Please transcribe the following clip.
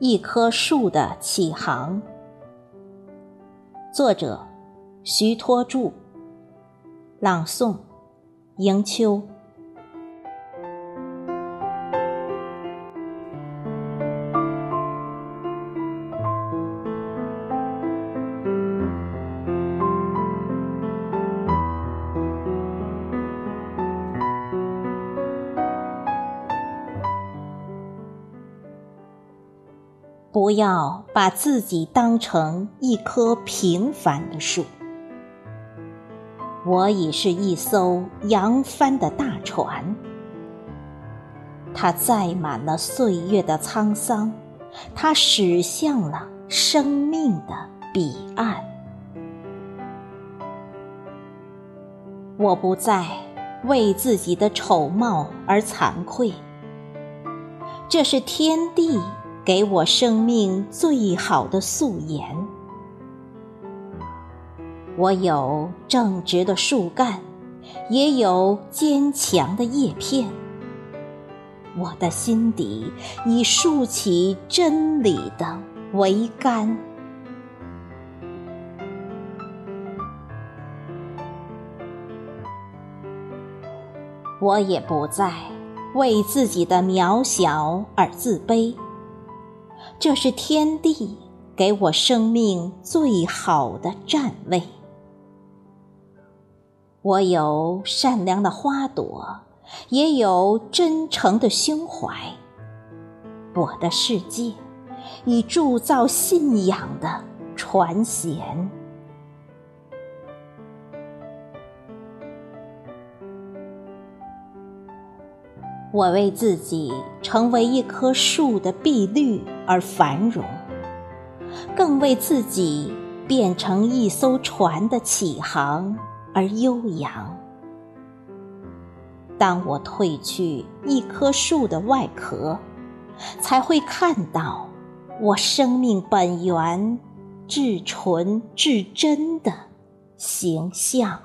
一棵树的起航。作者：徐托著，朗诵：迎秋。不要把自己当成一棵平凡的树，我已是一艘扬帆的大船，它载满了岁月的沧桑，它驶向了生命的彼岸。我不再为自己的丑貌而惭愧，这是天地。给我生命最好的素颜。我有正直的树干，也有坚强的叶片。我的心底已竖起真理的桅杆。我也不再为自己的渺小而自卑。这是天地给我生命最好的站位。我有善良的花朵，也有真诚的胸怀。我的世界已铸造信仰的传弦。我为自己成为一棵树的碧绿而繁荣，更为自己变成一艘船的起航而悠扬。当我褪去一棵树的外壳，才会看到我生命本源至纯至真的形象。